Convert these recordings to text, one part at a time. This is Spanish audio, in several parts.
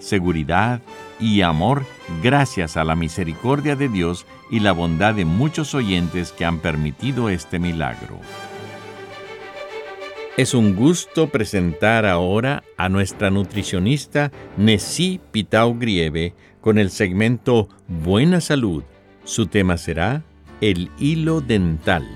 seguridad y amor gracias a la misericordia de Dios y la bondad de muchos oyentes que han permitido este milagro. Es un gusto presentar ahora a nuestra nutricionista Nessie Pitao Grieve con el segmento Buena Salud. Su tema será el hilo dental.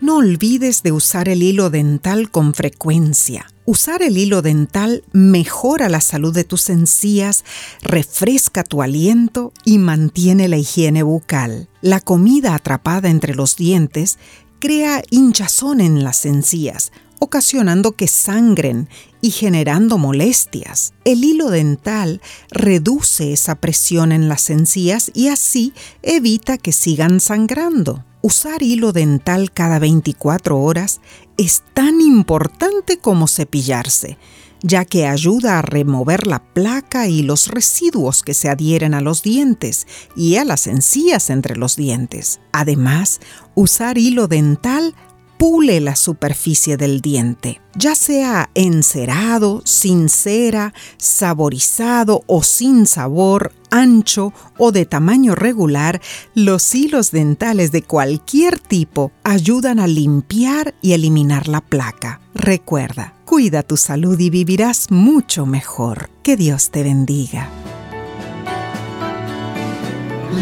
No olvides de usar el hilo dental con frecuencia. Usar el hilo dental mejora la salud de tus encías, refresca tu aliento y mantiene la higiene bucal. La comida atrapada entre los dientes crea hinchazón en las encías, ocasionando que sangren y generando molestias. El hilo dental reduce esa presión en las encías y así evita que sigan sangrando. Usar hilo dental cada 24 horas es tan importante como cepillarse, ya que ayuda a remover la placa y los residuos que se adhieren a los dientes y a las encías entre los dientes. Además, usar hilo dental pule la superficie del diente, ya sea encerado, sin cera, saborizado o sin sabor, ancho o de tamaño regular, los hilos dentales de cualquier tipo ayudan a limpiar y eliminar la placa. Recuerda, cuida tu salud y vivirás mucho mejor. Que Dios te bendiga.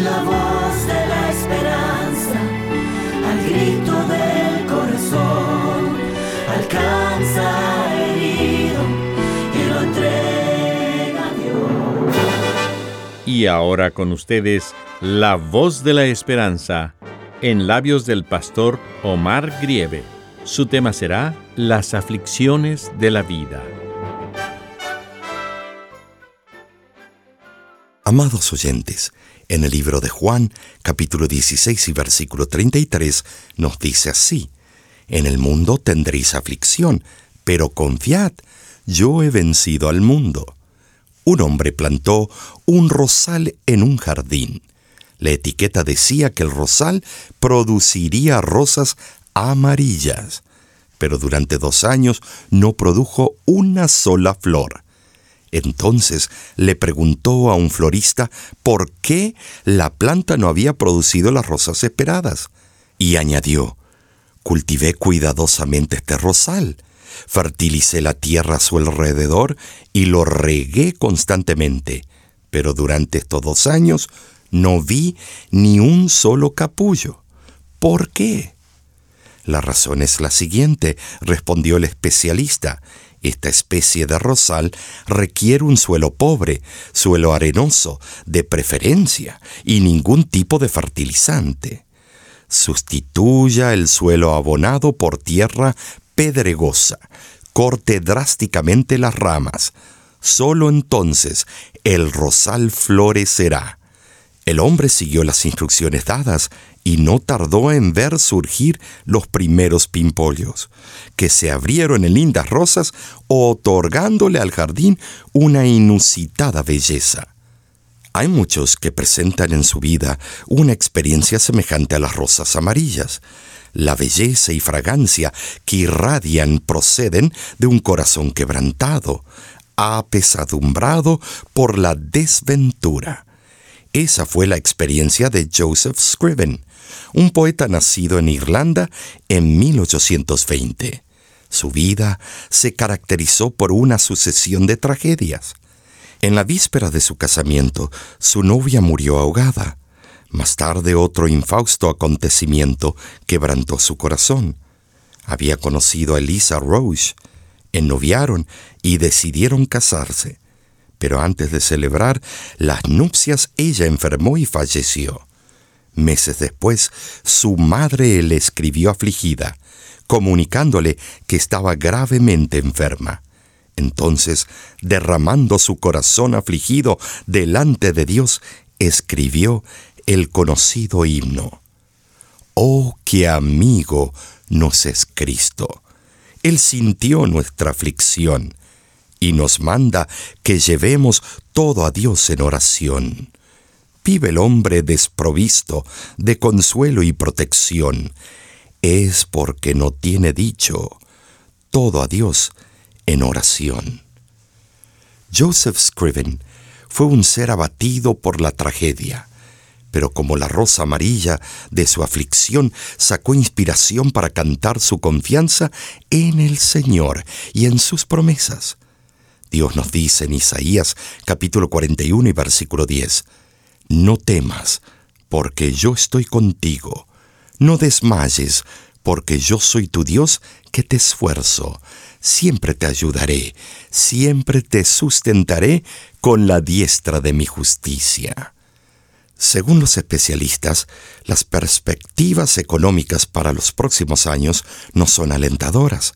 La voz de la esperanza, al grito corazón, alcanza herido y lo entrega a Dios. Y ahora con ustedes, la voz de la esperanza, en labios del pastor Omar Grieve. Su tema será Las aflicciones de la vida. Amados oyentes, en el libro de Juan, capítulo 16 y versículo 33, nos dice así, En el mundo tendréis aflicción, pero confiad, yo he vencido al mundo. Un hombre plantó un rosal en un jardín. La etiqueta decía que el rosal produciría rosas amarillas, pero durante dos años no produjo una sola flor. Entonces le preguntó a un florista por qué la planta no había producido las rosas esperadas, y añadió, cultivé cuidadosamente este rosal, fertilicé la tierra a su alrededor y lo regué constantemente, pero durante estos dos años no vi ni un solo capullo. ¿Por qué? La razón es la siguiente, respondió el especialista. Esta especie de rosal requiere un suelo pobre, suelo arenoso, de preferencia, y ningún tipo de fertilizante. Sustituya el suelo abonado por tierra pedregosa. Corte drásticamente las ramas. Solo entonces el rosal florecerá. El hombre siguió las instrucciones dadas y no tardó en ver surgir los primeros pimpollos, que se abrieron en lindas rosas, otorgándole al jardín una inusitada belleza. Hay muchos que presentan en su vida una experiencia semejante a las rosas amarillas. La belleza y fragancia que irradian proceden de un corazón quebrantado, apesadumbrado por la desventura. Esa fue la experiencia de Joseph Scriven, un poeta nacido en Irlanda en 1820. Su vida se caracterizó por una sucesión de tragedias. En la víspera de su casamiento, su novia murió ahogada. Más tarde otro infausto acontecimiento quebrantó su corazón. Había conocido a Elisa Roche, ennoviaron y decidieron casarse. Pero antes de celebrar las nupcias ella enfermó y falleció. Meses después, su madre le escribió afligida, comunicándole que estaba gravemente enferma. Entonces, derramando su corazón afligido delante de Dios, escribió el conocido himno. Oh, qué amigo nos es Cristo. Él sintió nuestra aflicción y nos manda que llevemos todo a Dios en oración. Vive el hombre desprovisto de consuelo y protección. Es porque no tiene dicho todo a Dios en oración. Joseph Scriven fue un ser abatido por la tragedia, pero como la rosa amarilla de su aflicción sacó inspiración para cantar su confianza en el Señor y en sus promesas. Dios nos dice en Isaías capítulo 41 y versículo 10, No temas, porque yo estoy contigo, no desmayes, porque yo soy tu Dios que te esfuerzo siempre te ayudaré, siempre te sustentaré con la diestra de mi justicia. Según los especialistas, las perspectivas económicas para los próximos años no son alentadoras.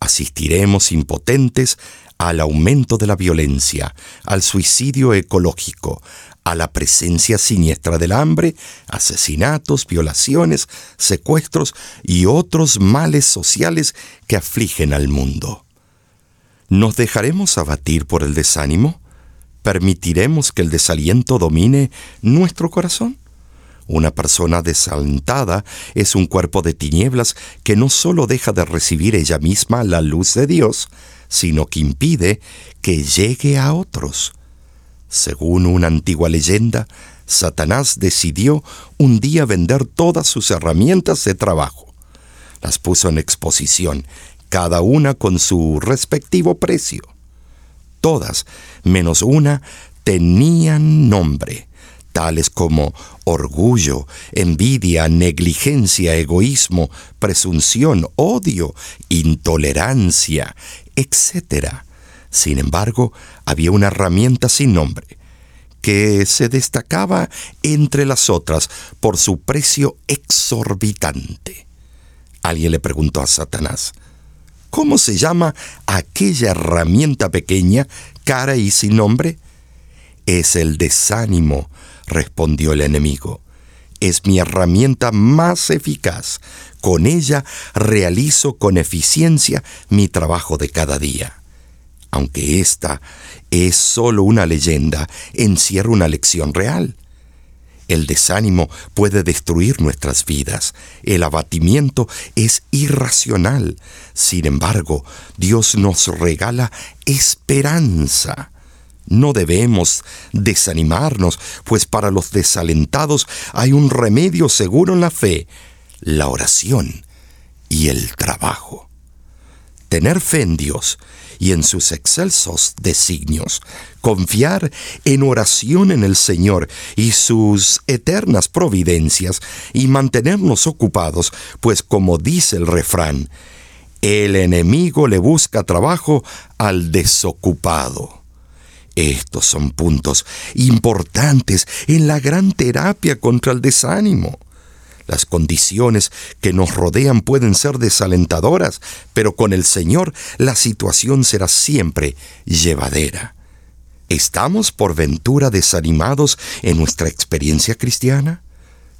Asistiremos impotentes al aumento de la violencia, al suicidio ecológico, a la presencia siniestra del hambre, asesinatos, violaciones, secuestros y otros males sociales que afligen al mundo. ¿Nos dejaremos abatir por el desánimo? ¿Permitiremos que el desaliento domine nuestro corazón? Una persona desalentada es un cuerpo de tinieblas que no solo deja de recibir ella misma la luz de Dios, sino que impide que llegue a otros. Según una antigua leyenda, Satanás decidió un día vender todas sus herramientas de trabajo. Las puso en exposición, cada una con su respectivo precio. Todas, menos una, tenían nombre, tales como orgullo, envidia, negligencia, egoísmo, presunción, odio, intolerancia, etc. Sin embargo, había una herramienta sin nombre, que se destacaba entre las otras por su precio exorbitante. Alguien le preguntó a Satanás, ¿cómo se llama aquella herramienta pequeña, cara y sin nombre? Es el desánimo, respondió el enemigo. Es mi herramienta más eficaz. Con ella realizo con eficiencia mi trabajo de cada día aunque esta es solo una leyenda, encierra una lección real. El desánimo puede destruir nuestras vidas. El abatimiento es irracional. Sin embargo, Dios nos regala esperanza. No debemos desanimarnos, pues para los desalentados hay un remedio seguro en la fe, la oración y el trabajo. Tener fe en Dios y en sus excelsos designios, confiar en oración en el Señor y sus eternas providencias y mantenernos ocupados, pues como dice el refrán, el enemigo le busca trabajo al desocupado. Estos son puntos importantes en la gran terapia contra el desánimo. Las condiciones que nos rodean pueden ser desalentadoras, pero con el Señor la situación será siempre llevadera. ¿Estamos por ventura desanimados en nuestra experiencia cristiana?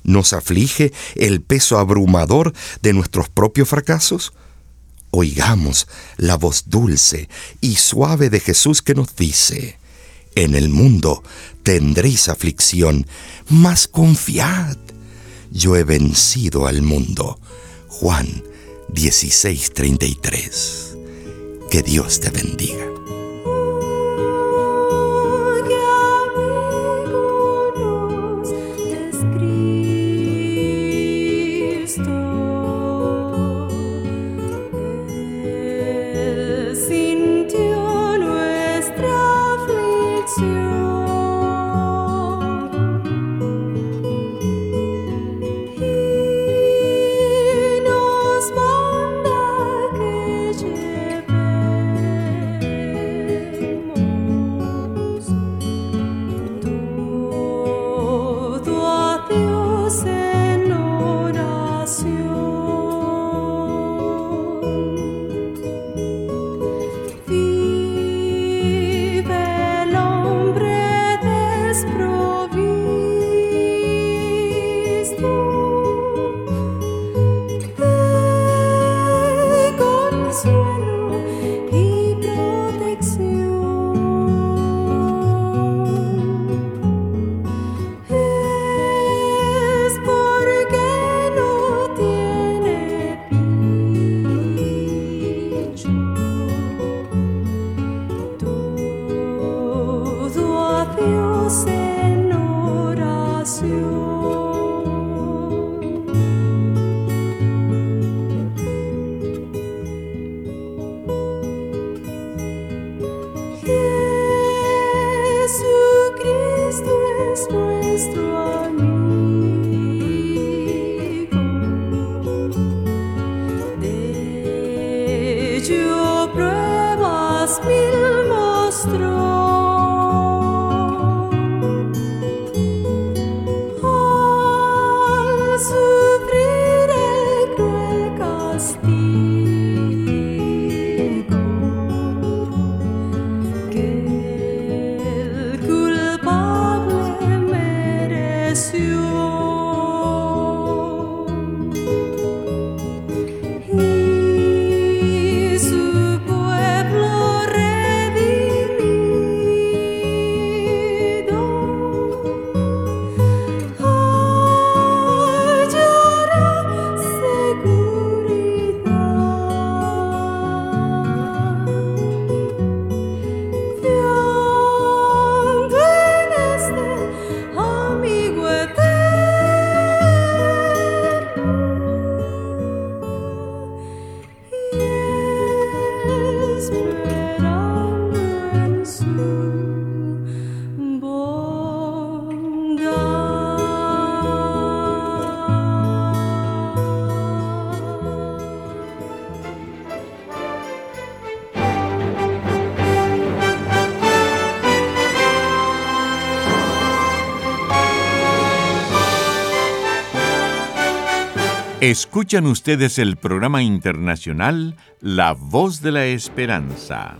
¿Nos aflige el peso abrumador de nuestros propios fracasos? Oigamos la voz dulce y suave de Jesús que nos dice, En el mundo tendréis aflicción, mas confiad yo he vencido al mundo. Juan 16:33. Que Dios te bendiga. you. Escuchan ustedes el programa internacional La Voz de la Esperanza.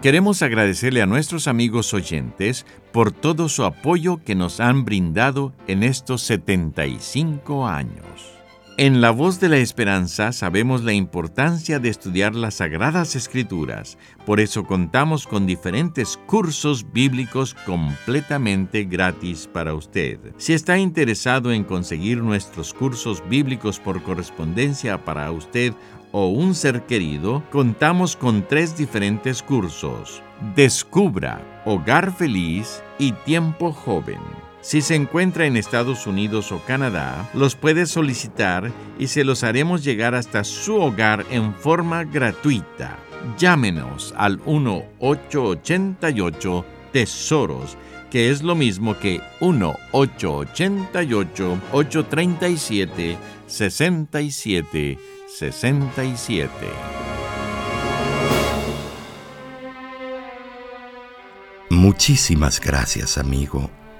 Queremos agradecerle a nuestros amigos oyentes por todo su apoyo que nos han brindado en estos 75 años. En La Voz de la Esperanza sabemos la importancia de estudiar las Sagradas Escrituras, por eso contamos con diferentes cursos bíblicos completamente gratis para usted. Si está interesado en conseguir nuestros cursos bíblicos por correspondencia para usted o un ser querido, contamos con tres diferentes cursos. Descubra, Hogar Feliz y Tiempo Joven. Si se encuentra en Estados Unidos o Canadá, los puede solicitar y se los haremos llegar hasta su hogar en forma gratuita. Llámenos al 1-888 Tesoros, que es lo mismo que 1-888-837-6767. Muchísimas gracias, amigo